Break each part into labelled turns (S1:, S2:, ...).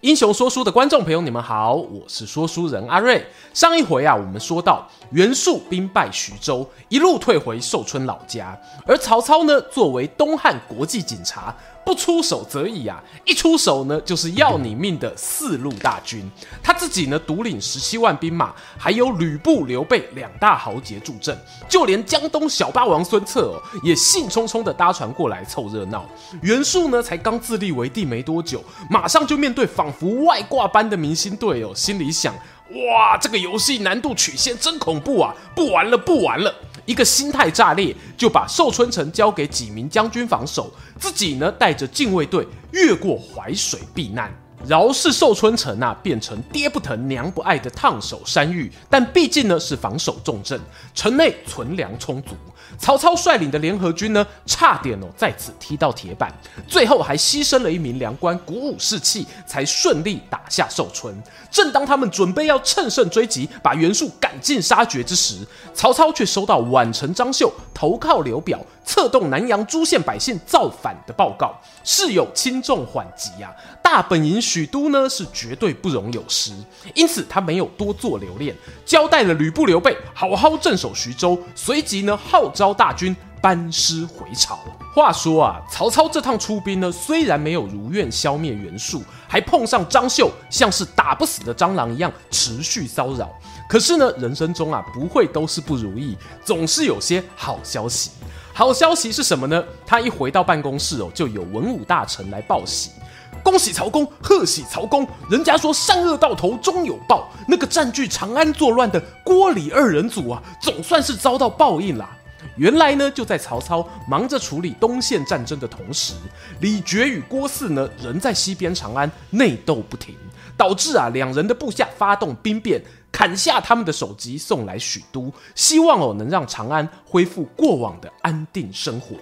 S1: 英雄说书的观众朋友，你们好，我是说书人阿瑞。上一回啊，我们说到袁术兵败徐州，一路退回寿春老家，而曹操呢，作为东汉国际警察。不出手则已啊，一出手呢，就是要你命的四路大军。他自己呢，独领十七万兵马，还有吕布、刘备两大豪杰助阵，就连江东小霸王孙策哦，也兴冲冲的搭船过来凑热闹。袁术呢，才刚自立为帝没多久，马上就面对仿佛外挂般的明星队哦，心里想：哇，这个游戏难度曲线真恐怖啊！不玩了，不玩了。一个心态炸裂，就把寿春城交给几名将军防守，自己呢，带着禁卫队越过淮水避难。饶是寿春城啊，变成爹不疼娘不爱的烫手山芋，但毕竟呢是防守重镇，城内存粮充足。曹操率领的联合军呢，差点哦在此踢到铁板，最后还牺牲了一名粮官，鼓舞士气，才顺利打下寿春。正当他们准备要乘胜追击，把袁术赶尽杀绝之时，曹操却收到宛城张绣投靠刘表，策动南阳诸县百姓造反的报告，事有轻重缓急啊。大本营许都呢是绝对不容有失，因此他没有多做留恋，交代了吕布、刘备好好镇守徐州，随即呢号召大军班师回朝。话说啊，曹操这趟出兵呢，虽然没有如愿消灭袁术，还碰上张绣像是打不死的蟑螂一样持续骚扰。可是呢，人生中啊不会都是不如意，总是有些好消息。好消息是什么呢？他一回到办公室哦，就有文武大臣来报喜。恭喜曹公，贺喜曹公！人家说善恶到头终有报，那个占据长安作乱的郭李二人组啊，总算是遭到报应啦。原来呢，就在曹操忙着处理东线战争的同时，李傕与郭汜呢，仍在西边长安内斗不停，导致啊两人的部下发动兵变，砍下他们的首级送来许都，希望哦能让长安恢复过往的安定生活。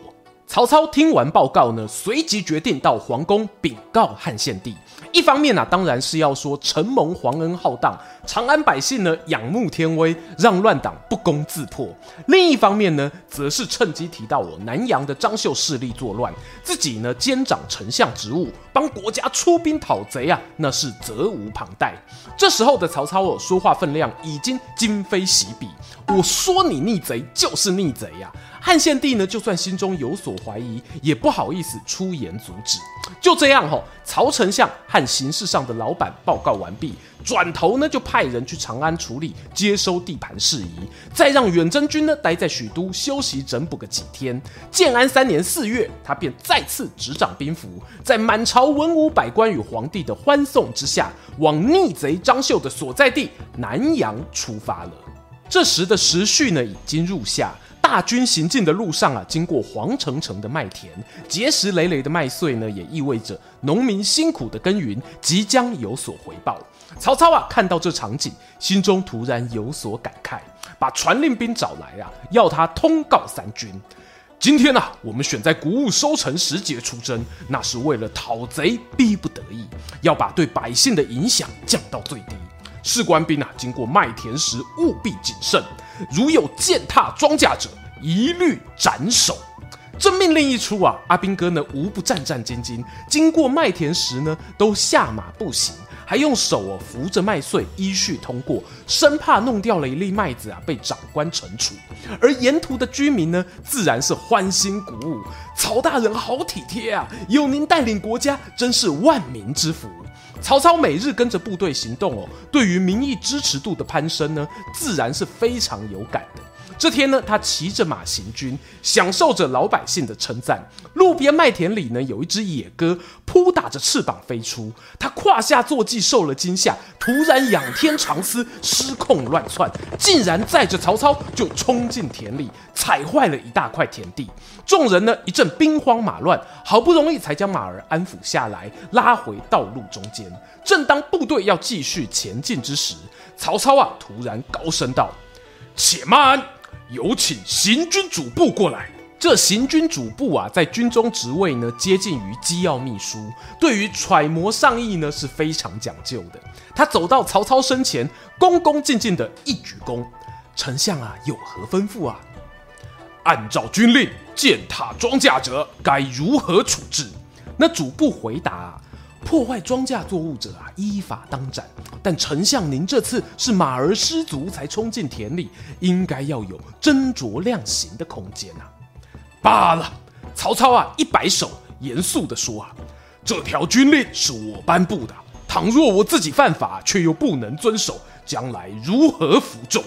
S1: 曹操听完报告呢，随即决定到皇宫禀告汉献帝。一方面呢、啊，当然是要说承蒙皇恩浩荡，长安百姓呢仰慕天威，让乱党不攻自破；另一方面呢，则是趁机提到我南阳的张绣势力作乱，自己呢兼掌丞相职务，帮国家出兵讨贼啊，那是责无旁贷。这时候的曹操哦，说话分量已经今非昔比。我说你逆贼就是逆贼呀、汉献帝呢，就算心中有所怀疑，也不好意思出言阻止。就这样吼，曹丞相和形式上的老板报告完毕，转头呢就派人去长安处理接收地盘事宜，再让远征军呢待在许都休息整补个几天。建安三年四月，他便再次执掌兵符，在满朝文武百官与皇帝的欢送之下，往逆贼张绣的所在地南阳出发了。这时的时序呢已经入夏。大军行进的路上啊，经过黄澄澄的麦田，结实累累的麦穗呢，也意味着农民辛苦的耕耘即将有所回报。曹操啊，看到这场景，心中突然有所感慨，把传令兵找来啊，要他通告三军：今天啊，我们选在谷物收成时节出征，那是为了讨贼逼不得已，要把对百姓的影响降到最低。士官兵啊，经过麦田时务必谨慎。如有践踏庄稼者，一律斩首。这命令一出啊，阿兵哥呢无不战战兢兢，经过麦田时呢都下马步行，还用手哦扶着麦穗依序通过，生怕弄掉了一粒麦子啊被长官惩处。而沿途的居民呢自然是欢欣鼓舞，曹大人好体贴啊，有您带领国家真是万民之福。曹操每日跟着部队行动哦，对于民意支持度的攀升呢，自然是非常有感的。这天呢，他骑着马行军，享受着老百姓的称赞。路边麦田里呢，有一只野鸽扑打着翅膀飞出，他胯下坐骑受了惊吓，突然仰天长嘶，失控乱窜，竟然载着曹操就冲进田里，踩坏了一大块田地。众人呢一阵兵荒马乱，好不容易才将马儿安抚下来，拉回道路中间。正当部队要继续前进之时，曹操啊突然高声道：“且慢！”有请行军主簿过来。这行军主簿啊，在军中职位呢，接近于机要秘书，对于揣摩上意呢是非常讲究的。他走到曹操身前，恭恭敬敬的一鞠躬：“丞相啊，有何吩咐啊？”按照军令，践踏庄稼者该如何处置？那主簿回答啊：“破坏庄稼作物者啊，依法当斩。但丞相您这次是马儿失足才冲进田里，应该要有斟酌量刑的空间啊。”罢了，曹操啊，一摆手，严肃地说啊：“这条军令是我颁布的，倘若我自己犯法，却又不能遵守，将来如何服众？”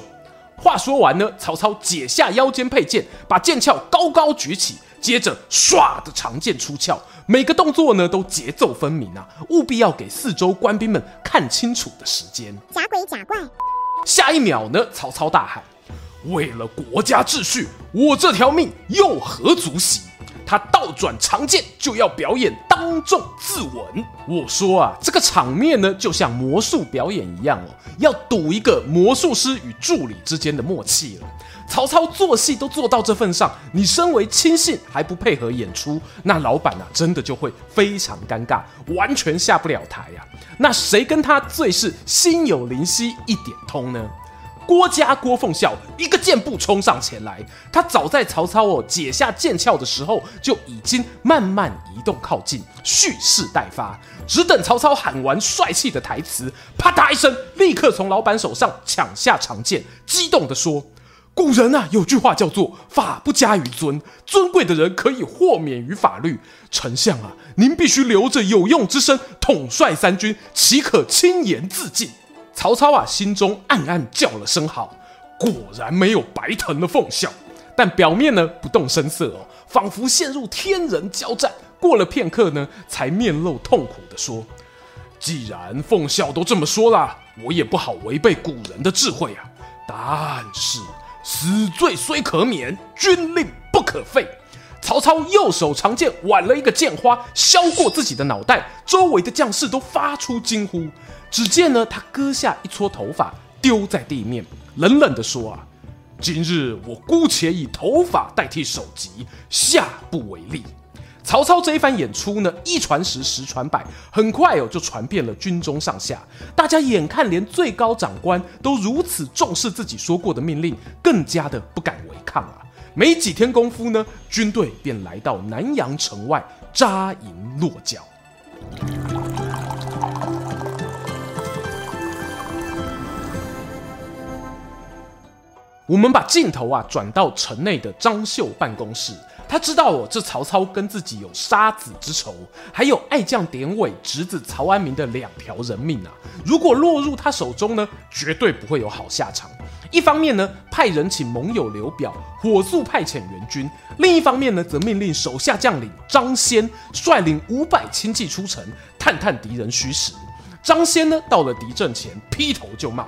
S1: 话说完呢，曹操解下腰间佩剑，把剑鞘高高举起，接着唰的长剑出鞘，每个动作呢都节奏分明啊，务必要给四周官兵们看清楚的时间。
S2: 假鬼假怪！
S1: 下一秒呢，曹操大喊。为了国家秩序，我这条命又何足惜？他倒转长剑就要表演当众自刎。我说啊，这个场面呢，就像魔术表演一样哦，要赌一个魔术师与助理之间的默契了。曹操做戏都做到这份上，你身为亲信还不配合演出，那老板啊，真的就会非常尴尬，完全下不了台呀、啊。那谁跟他最是心有灵犀一点通呢？郭嘉郭奉孝一个箭步冲上前来，他早在曹操哦解下剑鞘的时候就已经慢慢移动靠近，蓄势待发，只等曹操喊完帅气的台词，啪嗒一声，立刻从老板手上抢下长剑，激动地说：“古人啊有句话叫做‘法不加于尊’，尊贵的人可以豁免于法律。丞相啊，您必须留着有用之身，统帅三军，岂可轻言自尽？”曹操啊，心中暗暗叫了声好，果然没有白疼了奉孝，但表面呢不动声色哦，仿佛陷入天人交战。过了片刻呢，才面露痛苦地说：“既然奉孝都这么说了，我也不好违背古人的智慧啊。但是死罪虽可免，军令不可废。”曹操右手长剑挽了一个剑花，削过自己的脑袋，周围的将士都发出惊呼。只见呢，他割下一撮头发丢在地面，冷冷地说：“啊，今日我姑且以头发代替首级，下不为例。”曹操这一番演出呢，一传十，十传百，很快哦就传遍了军中上下。大家眼看连最高长官都如此重视自己说过的命令，更加的不敢违抗啊。没几天功夫呢，军队便来到南阳城外扎营落脚。我们把镜头啊转到城内的张绣办公室，他知道哦，这曹操跟自己有杀子之仇，还有爱将典韦侄子曹安民的两条人命啊，如果落入他手中呢，绝对不会有好下场。一方面呢，派人请盟友刘表火速派遣援军；另一方面呢，则命令手下将领张先率领五百轻骑出城，探探敌人虚实。张先呢，到了敌阵前，劈头就骂。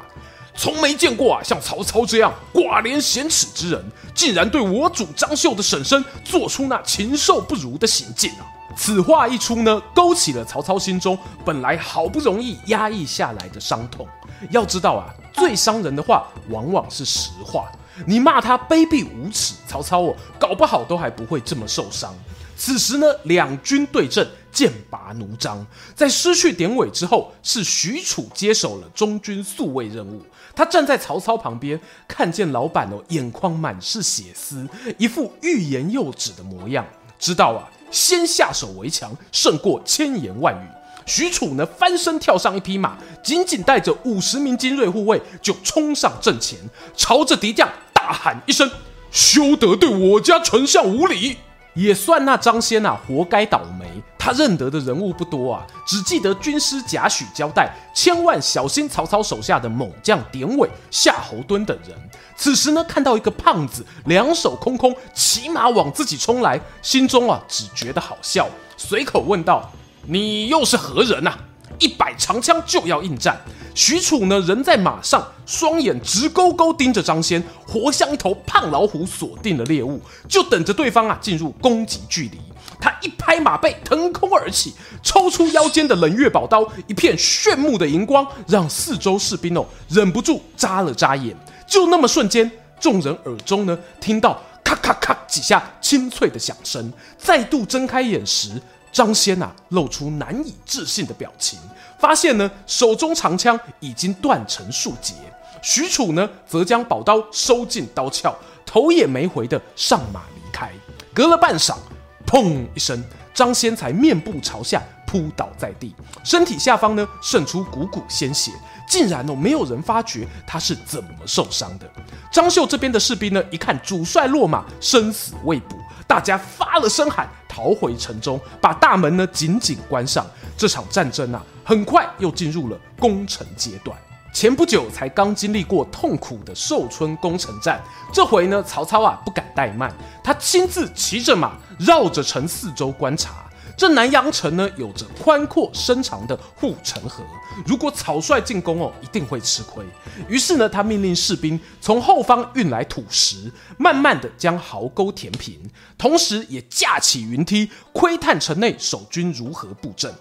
S1: 从没见过啊，像曹操这样寡廉鲜耻之人，竟然对我主张绣的婶婶做出那禽兽不如的行径啊！此话一出呢，勾起了曹操心中本来好不容易压抑下来的伤痛。要知道啊，最伤人的话往往是实话。你骂他卑鄙无耻，曹操哦，搞不好都还不会这么受伤。此时呢，两军对阵，剑拔弩张。在失去典韦之后，是许褚接手了中军宿卫任务。他站在曹操旁边，看见老板哦，眼眶满是血丝，一副欲言又止的模样，知道啊，先下手为强，胜过千言万语。许褚呢，翻身跳上一匹马，仅仅带着五十名精锐护卫，就冲上阵前，朝着敌将大喊一声：“休得对我家丞相无礼！”也算那张先啊，活该倒霉。他认得的人物不多啊，只记得军师贾诩交代，千万小心曹操手下的猛将典韦、夏侯惇等人。此时呢，看到一个胖子两手空空骑马往自己冲来，心中啊只觉得好笑，随口问道：“你又是何人啊？”一摆长枪就要应战。许褚呢，人在马上，双眼直勾勾盯着张先，活像一头胖老虎锁定了猎物，就等着对方啊进入攻击距离。他一拍马背，腾空而起，抽出腰间的冷月宝刀，一片炫目的荧光让四周士兵哦忍不住眨了眨眼。就那么瞬间，众人耳中呢听到咔咔咔几下清脆的响声，再度睁开眼时，张先呐露出难以置信的表情，发现呢手中长枪已经断成数截。许褚呢则将宝刀收进刀鞘，头也没回的上马离开。隔了半晌，砰一声，张先才面部朝下扑倒在地，身体下方呢渗出股股鲜血。竟然哦，没有人发觉他是怎么受伤的。张绣这边的士兵呢，一看主帅落马，生死未卜，大家发了声喊，逃回城中，把大门呢紧紧关上。这场战争啊，很快又进入了攻城阶段。前不久才刚经历过痛苦的寿春攻城战，这回呢，曹操啊不敢怠慢，他亲自骑着马绕着城四周观察。这南阳城呢，有着宽阔深长的护城河，如果草率进攻哦，一定会吃亏。于是呢，他命令士兵从后方运来土石，慢慢的将壕沟填平，同时也架起云梯，窥探城内守军如何布阵。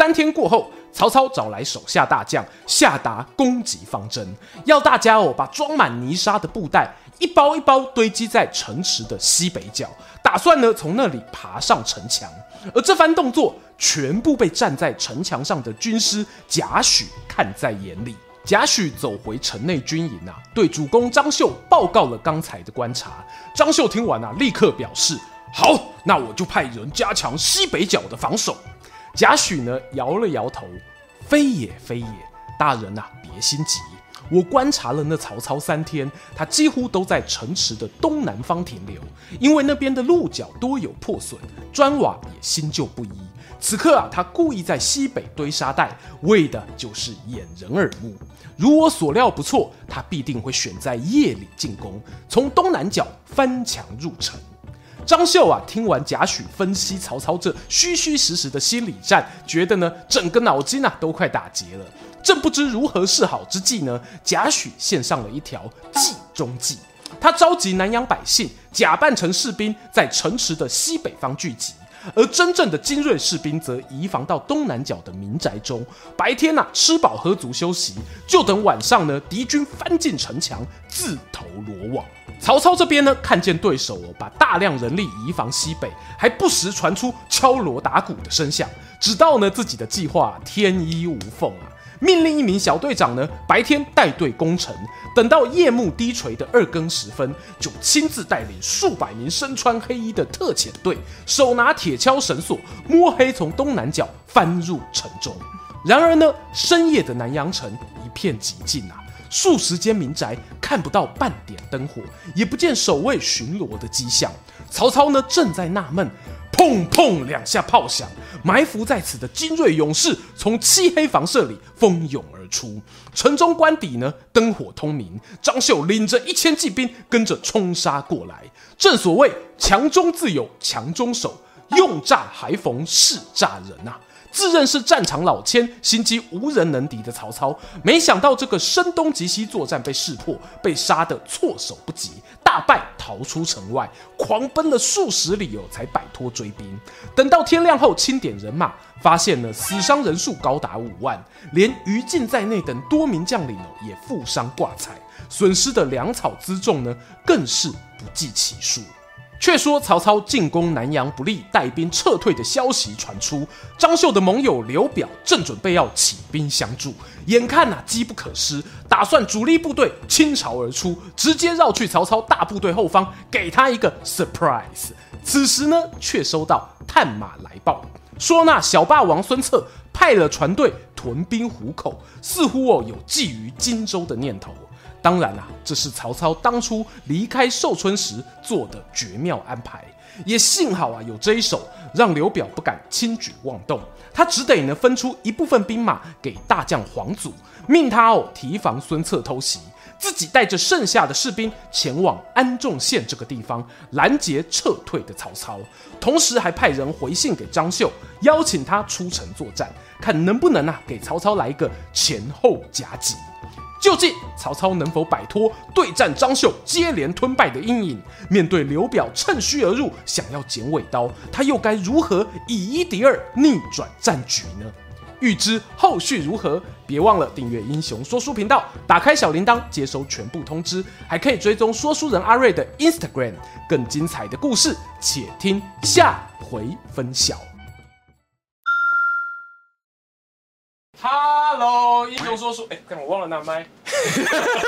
S1: 三天过后，曹操找来手下大将，下达攻击方针，要大家哦把装满泥沙的布袋一包一包堆积在城池的西北角，打算呢从那里爬上城墙。而这番动作全部被站在城墙上的军师贾诩看在眼里。贾诩走回城内军营啊，对主公张绣报告了刚才的观察。张绣听完啊，立刻表示：“好，那我就派人加强西北角的防守。”贾诩呢摇了摇头：“非也，非也，大人呐、别心急。我观察了那曹操三天，他几乎都在城池的东南方停留，因为那边的路角多有破损，砖瓦也新旧不一。此刻啊，他故意在西北堆沙袋，为的就是掩人耳目。如我所料不错，他必定会选在夜里进攻，从东南角翻墙入城。”张绣啊，听完贾诩分析曹操这虚虚实实的心理战，觉得呢，整个脑筋啊都快打结了。正不知如何是好之际呢，贾诩献上了一条计中计。他召集南阳百姓，假扮成士兵，在城池的西北方聚集，而真正的精锐士兵则移防到东南角的民宅中。白天呐、啊，吃饱喝足休息，就等晚上呢，敌军翻进城墙，自投罗网。曹操这边呢，看见对手哦，把大量人力移防西北，还不时传出敲锣打鼓的声响，直到呢自己的计划天衣无缝啊！命令一名小队长呢，白天带队攻城，等到夜幕低垂的二更时分，就亲自带领数百名身穿黑衣的特遣队，手拿铁锹绳索，摸黑从东南角翻入城中。然而呢，深夜的南阳城一片寂静啊。数十间民宅看不到半点灯火，也不见守卫巡逻的迹象。曹操呢，正在纳闷，砰砰两下炮响，埋伏在此的精锐勇士从漆黑房舍里蜂拥而出。城中官邸呢，灯火通明。张绣领着一千骑兵跟着冲杀过来。正所谓强中自有强中手，用诈还逢是诈人啊！自认是战场老千、心机无人能敌的曹操，没想到这个声东击西作战被识破，被杀得措手不及，大败逃出城外，狂奔了数十里哦，才摆脱追兵。等到天亮后清点人马，发现了死伤人数高达五万，连于禁在内等多名将领哦也负伤挂彩，损失的粮草辎重呢更是不计其数。却说曹操进攻南阳不利，带兵撤退的消息传出，张绣的盟友刘表正准备要起兵相助，眼看呐、啊、机不可失，打算主力部队倾巢而出，直接绕去曹操大部队后方，给他一个 surprise。此时呢，却收到探马来报，说那小霸王孙策派了船队屯兵湖口，似乎哦有觊觎荆州的念头。当然啦、啊，这是曹操当初离开寿春时做的绝妙安排。也幸好啊，有这一手，让刘表不敢轻举妄动。他只得呢分出一部分兵马给大将黄祖，命他哦提防孙策偷袭，自己带着剩下的士兵前往安众县这个地方拦截撤退的曹操。同时还派人回信给张绣，邀请他出城作战，看能不能啊给曹操来一个前后夹击。究竟曹操能否摆脱对战张绣接连吞败的阴影？面对刘表趁虚而入，想要剪尾刀，他又该如何以一敌二，逆转战局呢？
S3: 欲知后续如何，别忘了订阅英雄说书频道，打开小铃铛接收全部通知，还可以追踪说书人阿瑞的 Instagram。更精彩的故事，且听下回分晓。Hello，英雄说书，哎，刚我忘了拿麦。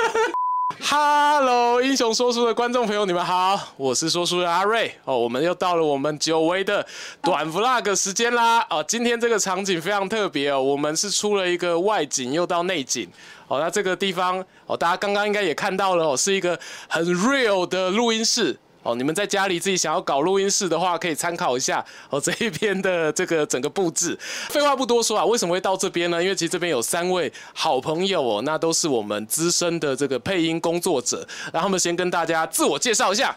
S3: Hello，英雄说书的观众朋友，你们好，我是说书人阿瑞哦。我们又到了我们久违的短 Vlog 时间啦哦。今天这个场景非常特别哦，我们是出了一个外景又到内景哦。那这个地方哦，大家刚刚应该也看到了哦，是一个很 real 的录音室。哦，你们在家里自己想要搞录音室的话，可以参考一下哦这一边的这个整个布置。废话不多说啊，为什么会到这边呢？因为其实这边有三位好朋友哦，那都是我们资深的这个配音工作者。让他们先跟大家自我介绍一下。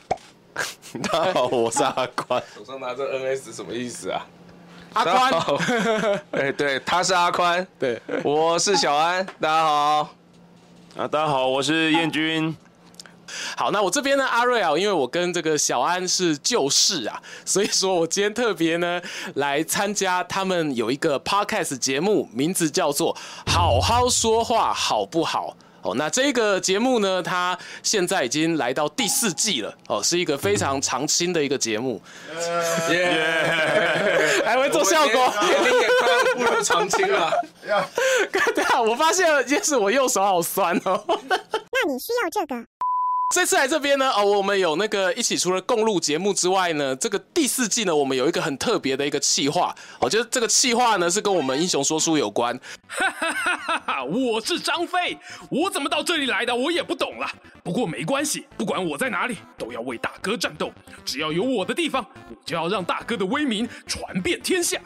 S2: 大家好，我是阿宽。
S4: 手上拿着 NS 什么意思啊？
S3: 阿宽。
S4: 哎，对，他是阿宽。对，我是小安。大家好。
S2: 啊，大家好，我是燕君。
S3: 好，那我这边呢，阿瑞啊，因为我跟这个小安是旧识啊，所以说我今天特别呢来参加他们有一个 podcast 节目，名字叫做《好好说话好不好》哦。那这个节目呢，它现在已经来到第四季了哦，是一个非常长青的一个节目。耶，还会做效果，
S4: 年龄也快要步入长青了。
S3: 对啊，我发现了一件事，我右手好酸哦。
S5: 那你需要这个。
S3: 这次来这边呢，哦，我们有那个一起除了共录节目之外呢，这个第四季呢，我们有一个很特别的一个企划，我觉得这个企划呢是跟我们英雄说书有关。哈哈哈哈哈！我是张飞，我怎么到这里来的，我也不懂了。不过没关系，不管我在哪里，都要为大哥战斗。只要有我的地方，我就要让大哥的威名传遍天下。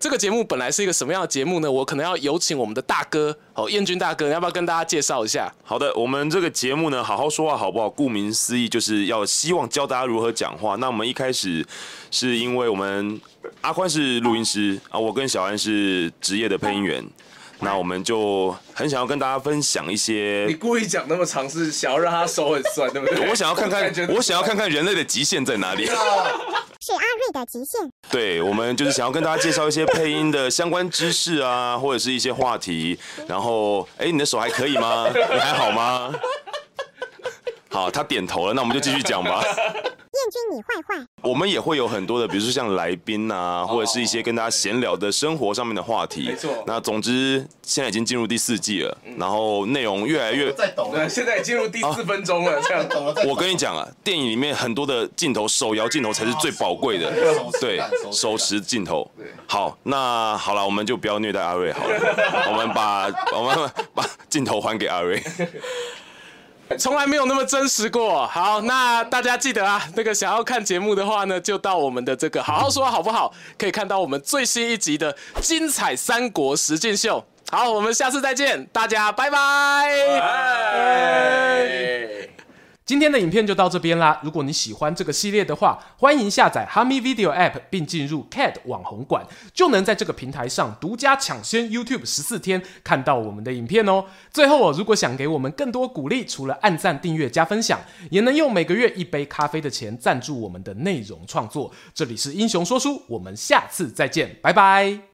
S3: 这个节目本来是一个什么样的节目呢？我可能要有请我们的大哥哦，燕军大哥，你要不要跟大家介绍一下？
S2: 好的，我们这个节目呢，好好说话好不好？顾名思义，就是要希望教大家如何讲话。那我们一开始是因为我们阿宽是录音师啊，我跟小安是职业的配音员。那我们就很想要跟大家分享一些。
S4: 你故意讲那么长，是想要让他手很酸，对不对？
S2: 我想要看看，我想要看看人类的极限在哪里。
S5: 是阿瑞的极限。
S2: 对，我们就是想要跟大家介绍一些配音的相关知识啊，或者是一些话题。然后，哎，你的手还可以吗？你还好吗？好，他点头了，那我们就继续讲吧。
S5: 彦君，你坏坏。
S2: 我们也会有很多的，比如说像来宾啊，或者是一些跟大家闲聊的生活上面的话题。
S4: 没错。
S2: 那总之，现在已经进入第四季了，然后内容越来越。
S4: 在懂了。现在已进入第四分钟了，这样懂了。
S2: 我跟你讲啊，电影里面很多的镜头，手摇镜头才是最宝贵的。对，手持镜头。好，那好了，我们就不要虐待阿瑞好了，我们把我们把镜头还给阿睿。
S3: 从来没有那么真实过。好，那大家记得啊，那个想要看节目的话呢，就到我们的这个好好说好不好？可以看到我们最新一集的精彩三国实境秀。好，我们下次再见，大家拜拜。今天的影片就到这边啦。如果你喜欢这个系列的话，欢迎下载哈咪 Video App 并进入 CAT 网红馆，就能在这个平台上独家抢先 YouTube 十四天看到我们的影片哦。最后哦，如果想给我们更多鼓励，除了按赞、订阅、加分享，也能用每个月一杯咖啡的钱赞助我们的内容创作。这里是英雄说书，我们下次再见，拜拜。